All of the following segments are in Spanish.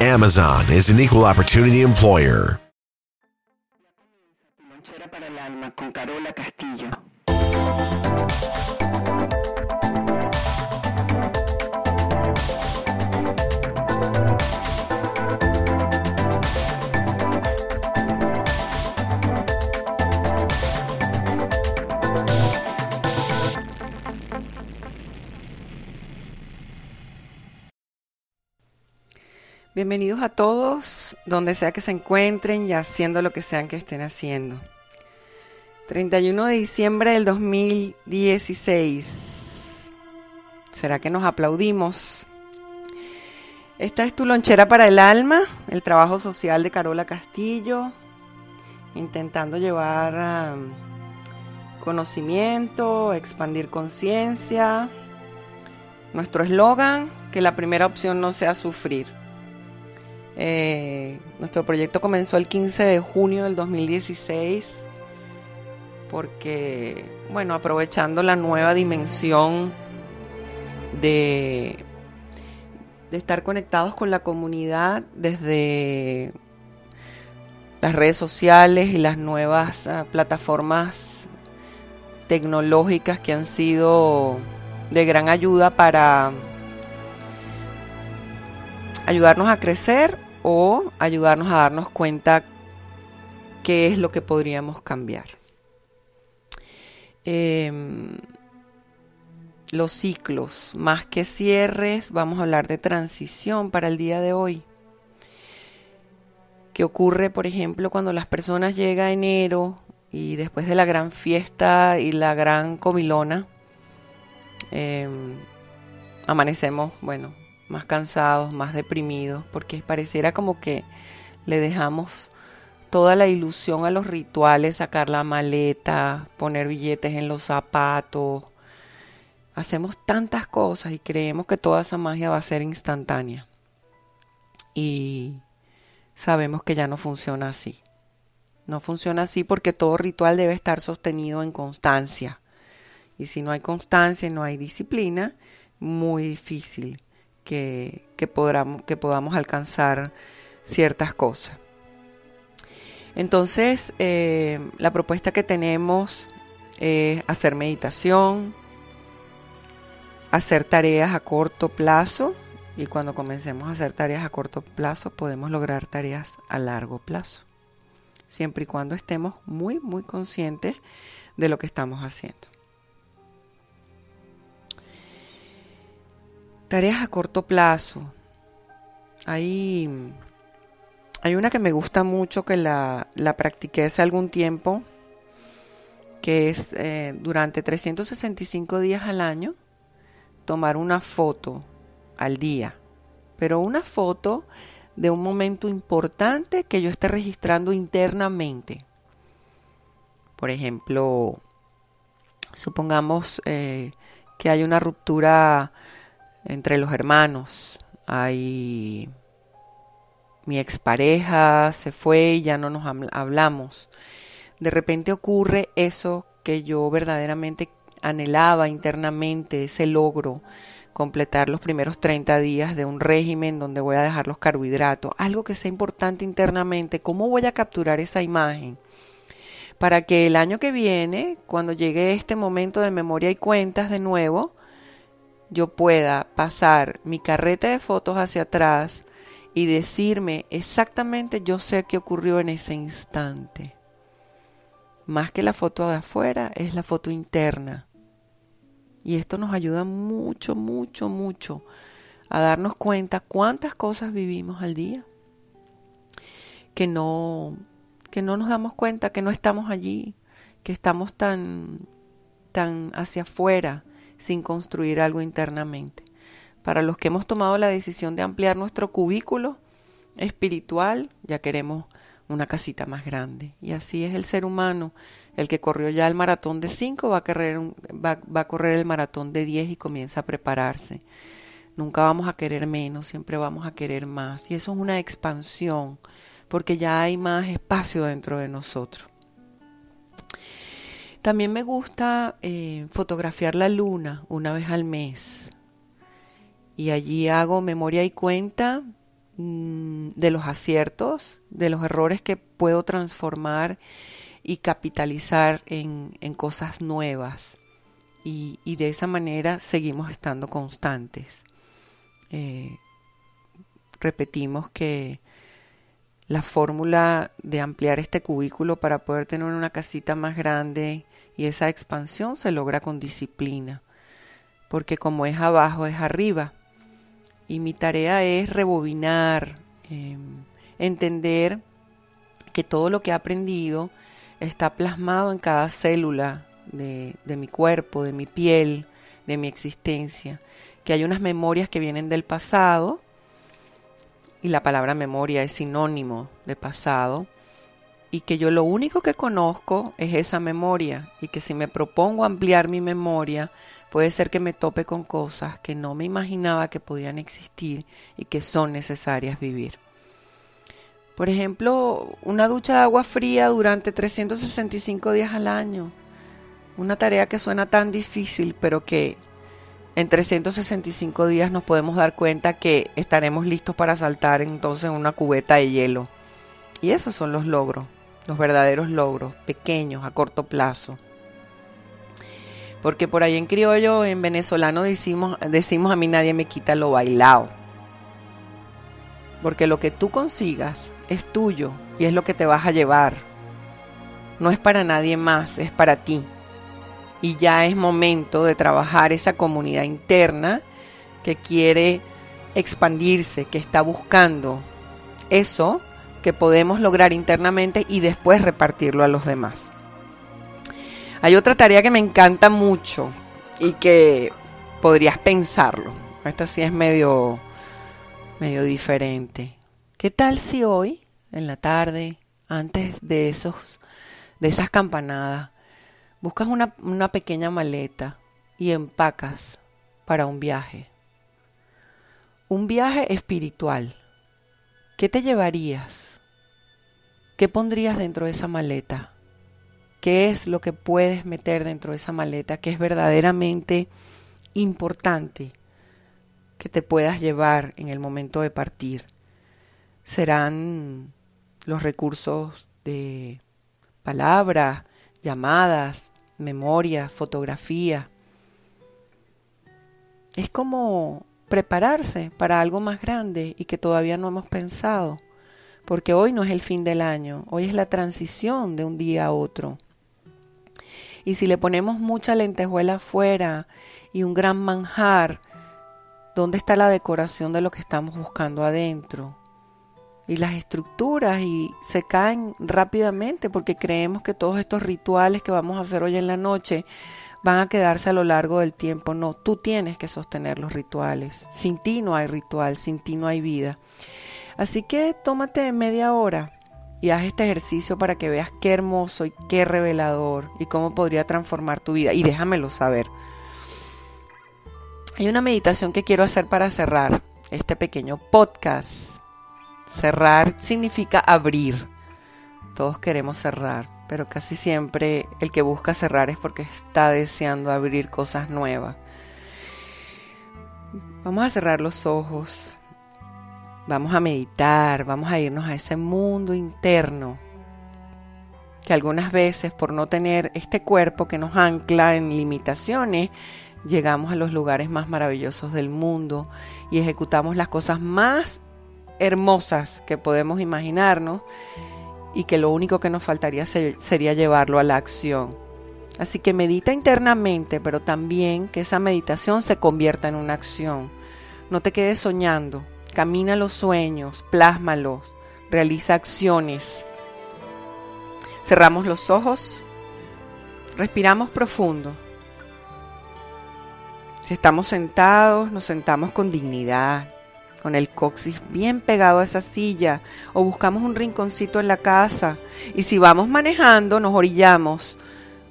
Amazon is an equal opportunity employer. Bienvenidos a todos, donde sea que se encuentren y haciendo lo que sean que estén haciendo. 31 de diciembre del 2016. ¿Será que nos aplaudimos? Esta es tu lonchera para el alma, el trabajo social de Carola Castillo, intentando llevar um, conocimiento, expandir conciencia. Nuestro eslogan, que la primera opción no sea sufrir. Eh, nuestro proyecto comenzó el 15 de junio del 2016 porque, bueno, aprovechando la nueva dimensión de, estar conectados con la comunidad desde las redes sociales y las nuevas uh, plataformas tecnológicas que han sido de gran ayuda para ayudarnos a crecer o ayudarnos a darnos cuenta qué es lo que podríamos cambiar. Eh, los ciclos, más que cierres, vamos a hablar de transición para el día de hoy. ¿Qué ocurre, por ejemplo, cuando las personas llegan a enero y después de la gran fiesta y la gran comilona, eh, amanecemos, bueno, más cansados, más deprimidos, porque pareciera como que le dejamos toda la ilusión a los rituales, sacar la maleta, poner billetes en los zapatos. Hacemos tantas cosas y creemos que toda esa magia va a ser instantánea. Y sabemos que ya no funciona así. No funciona así porque todo ritual debe estar sostenido en constancia. Y si no hay constancia y no hay disciplina, muy difícil que, que, podamos, que podamos alcanzar ciertas cosas. Entonces, eh, la propuesta que tenemos es hacer meditación, hacer tareas a corto plazo y cuando comencemos a hacer tareas a corto plazo podemos lograr tareas a largo plazo, siempre y cuando estemos muy, muy conscientes de lo que estamos haciendo. Tareas a corto plazo. Hay, hay una que me gusta mucho, que la, la practiqué hace algún tiempo, que es eh, durante 365 días al año, tomar una foto al día, pero una foto de un momento importante que yo esté registrando internamente. Por ejemplo, supongamos eh, que hay una ruptura entre los hermanos. Hay mi expareja se fue y ya no nos hablamos. De repente ocurre eso que yo verdaderamente anhelaba internamente, ese logro, completar los primeros 30 días de un régimen donde voy a dejar los carbohidratos, algo que sea importante internamente, ¿cómo voy a capturar esa imagen? Para que el año que viene, cuando llegue este momento de memoria y cuentas de nuevo, yo pueda pasar mi carreta de fotos hacia atrás y decirme exactamente yo sé qué ocurrió en ese instante. Más que la foto de afuera, es la foto interna. Y esto nos ayuda mucho, mucho, mucho a darnos cuenta cuántas cosas vivimos al día. Que no, que no nos damos cuenta, que no estamos allí, que estamos tan, tan hacia afuera sin construir algo internamente. Para los que hemos tomado la decisión de ampliar nuestro cubículo espiritual, ya queremos una casita más grande. Y así es el ser humano. El que corrió ya el maratón de 5 va, a va a correr el maratón de 10 y comienza a prepararse. Nunca vamos a querer menos, siempre vamos a querer más. Y eso es una expansión, porque ya hay más espacio dentro de nosotros. También me gusta eh, fotografiar la luna una vez al mes. Y allí hago memoria y cuenta mm, de los aciertos, de los errores que puedo transformar y capitalizar en, cosas nuevas. Y, de esa manera seguimos estando constantes. Eh, repetimos que la fórmula de ampliar este cubículo para poder tener una casita más grande y esa expansión se logra con disciplina, porque como es abajo es arriba. Y mi tarea es rebobinar, em, entender que todo lo que he aprendido está plasmado en cada célula de, de mi cuerpo, de mi piel, de mi existencia, que hay unas memorias que vienen del pasado, y la palabra memoria es sinónimo de pasado, y que yo lo único que conozco es esa memoria, y que si me propongo ampliar mi memoria, puede ser que me tope con cosas que no me imaginaba que podían existir y que son necesarias vivir. Por ejemplo, una ducha de agua fría durante 365 días al año. Una tarea que suena tan difícil, pero que en 365 días nos podemos dar cuenta que estaremos listos para saltar entonces en una cubeta de hielo. Y esos son los logros, los verdaderos logros, pequeños, a corto plazo. Porque por ahí en criollo, en venezolano decimos, decimos a mí nadie me quita lo bailado. Porque lo que tú consigas es tuyo y es lo que te vas a llevar. No es para nadie más, es para ti. Y ya es momento de trabajar esa comunidad interna que quiere expandirse, que está buscando eso que podemos lograr internamente y después repartirlo a los demás. Hay otra tarea que me encanta mucho y que podrías pensarlo. Esta sí es medio, medio diferente. ¿Qué tal si hoy, en la tarde, antes de esos, de esas campanadas, buscas una, una pequeña maleta y empacas para un viaje? Un viaje espiritual. ¿Qué te llevarías? ¿Qué pondrías dentro de esa maleta? ¿Qué es lo que puedes meter dentro de esa maleta que es verdaderamente importante que te puedas llevar en el momento de partir? serán los recursos de palabras, llamadas, memoria, fotografía. Es como prepararse para algo más grande y que todavía no hemos pensado, porque hoy no es el fin del año, hoy es la transición de un día a otro. Y si le ponemos mucha lentejuela afuera y un gran manjar, ¿dónde está la decoración de lo que estamos buscando adentro? y las estructuras y se caen rápidamente porque creemos que todos estos rituales que vamos a hacer hoy en la noche van a quedarse a lo largo del tiempo. No, tú tienes que sostener los rituales. Sin ti no hay ritual, sin ti no hay vida. Así que tómate media hora y haz este ejercicio para que veas qué hermoso y qué revelador y cómo podría transformar tu vida. Y déjamelo saber. Hay una meditación que quiero hacer para cerrar este pequeño podcast Cerrar significa abrir. Todos queremos cerrar, pero casi siempre el que busca cerrar es porque está deseando abrir cosas nuevas. Vamos a cerrar los ojos. Vamos a meditar, vamos a irnos a ese mundo interno que algunas veces por no tener este cuerpo que nos ancla en limitaciones, llegamos a los lugares más maravillosos del mundo y ejecutamos las cosas más hermosas que podemos imaginarnos y que lo único que nos faltaría sería llevarlo a la acción. Así que medita internamente, pero también que esa meditación se convierta en una acción. No te quedes soñando, camina los sueños, plásmalos, realiza acciones. Cerramos los ojos, respiramos profundo. Si estamos sentados, nos sentamos con dignidad, con el coxis bien pegado a esa silla o buscamos un rinconcito en la casa. Y si vamos manejando, nos orillamos.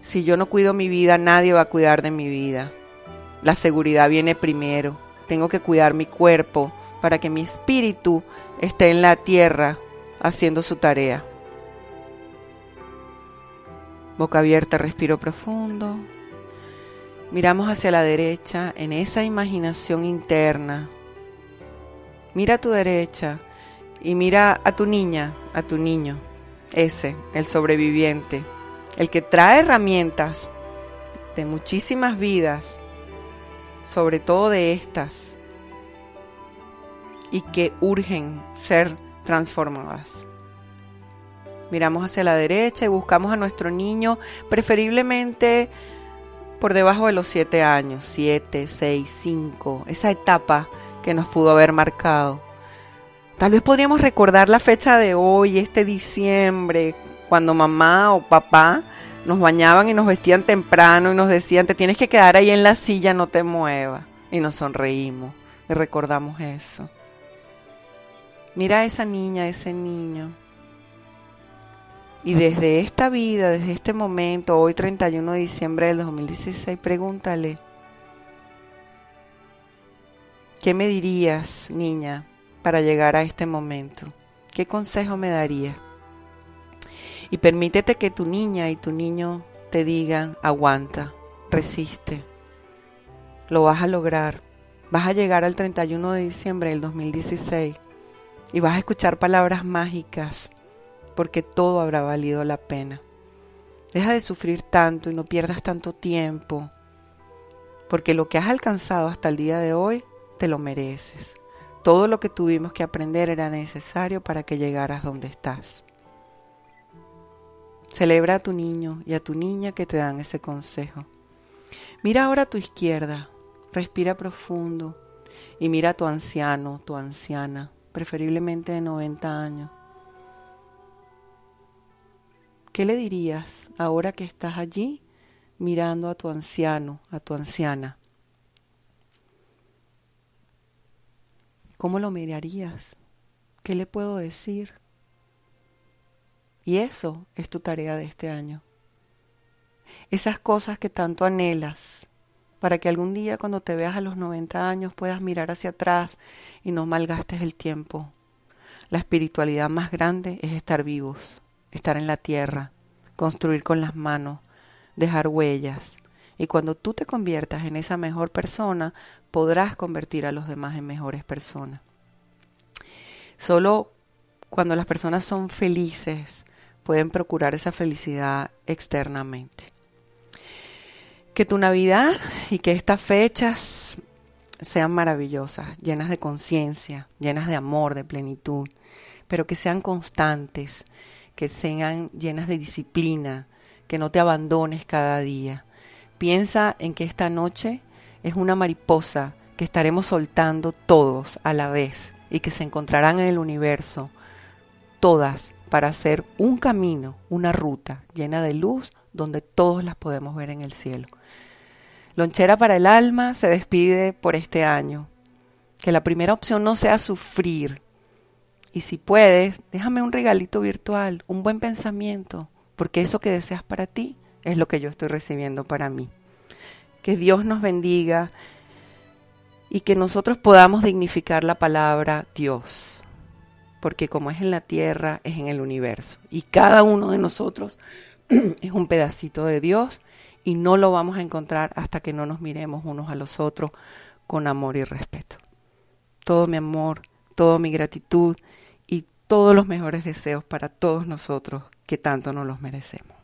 Si yo no cuido mi vida, nadie va a cuidar de mi vida. La seguridad viene primero. Tengo que cuidar mi cuerpo para que mi espíritu esté en la tierra haciendo su tarea. Boca abierta, respiro profundo. Miramos hacia la derecha en esa imaginación interna Mira a tu derecha y mira a tu niña, a tu niño, ese, el sobreviviente, el que trae herramientas de muchísimas vidas, sobre todo de estas, y que urgen ser transformadas. Miramos hacia la derecha y buscamos a nuestro niño, preferiblemente por debajo de los siete años, siete, seis, cinco, esa etapa que nos pudo haber marcado. Tal vez podríamos recordar la fecha de hoy, este diciembre, cuando mamá o papá nos bañaban y nos vestían temprano y nos decían, te tienes que quedar ahí en la silla, no te muevas. Y nos sonreímos y recordamos eso. Mira a esa niña, a ese niño. Y desde esta vida, desde este momento, hoy 31 de diciembre del 2016, pregúntale, ¿Qué me dirías, niña, para llegar a este momento? ¿Qué consejo me darías? Y permítete que tu niña y tu niño te digan, aguanta, resiste, lo vas a lograr. Vas a llegar al 31 de diciembre del 2016 y vas a escuchar palabras mágicas porque todo habrá valido la pena. Deja de sufrir tanto y no pierdas tanto tiempo porque lo que has alcanzado hasta el día de hoy te lo mereces. Todo lo que tuvimos que aprender era necesario para que llegaras donde estás. Celebra a tu niño y a tu niña que te dan ese consejo. Mira ahora a tu izquierda, respira profundo y mira a tu anciano, tu anciana, preferiblemente de 90 años. ¿Qué le dirías ahora que estás allí mirando a tu anciano, a tu anciana? ¿Cómo lo mirarías? ¿Qué le puedo decir? Y eso es tu tarea de este año. Esas cosas que tanto anhelas, para que algún día cuando te veas a los 90 años puedas mirar hacia atrás y no malgastes el tiempo. La espiritualidad más grande es estar vivos, estar en la tierra, construir con las manos, dejar huellas. Y cuando tú te conviertas en esa mejor persona, podrás convertir a los demás en mejores personas. Solo cuando las personas son felices pueden procurar esa felicidad externamente. Que tu Navidad y que estas fechas sean maravillosas, llenas de conciencia, llenas de amor, de plenitud, pero que sean constantes, que sean llenas de disciplina, que no te abandones cada día. Piensa en que esta noche es una mariposa que estaremos soltando todos a la vez y que se encontrarán en el universo, todas para hacer un camino, una ruta llena de luz donde todos las podemos ver en el cielo. Lonchera para el alma se despide por este año. Que la primera opción no sea sufrir. Y si puedes, déjame un regalito virtual, un buen pensamiento, porque eso que deseas para ti es lo que yo estoy recibiendo para mí. Que Dios nos bendiga y que nosotros podamos dignificar la palabra Dios, porque como es en la tierra, es en el universo. Y cada uno de nosotros es un pedacito de Dios y no lo vamos a encontrar hasta que no nos miremos unos a los otros con amor y respeto. Todo mi amor, toda mi gratitud y todos los mejores deseos para todos nosotros que tanto nos los merecemos.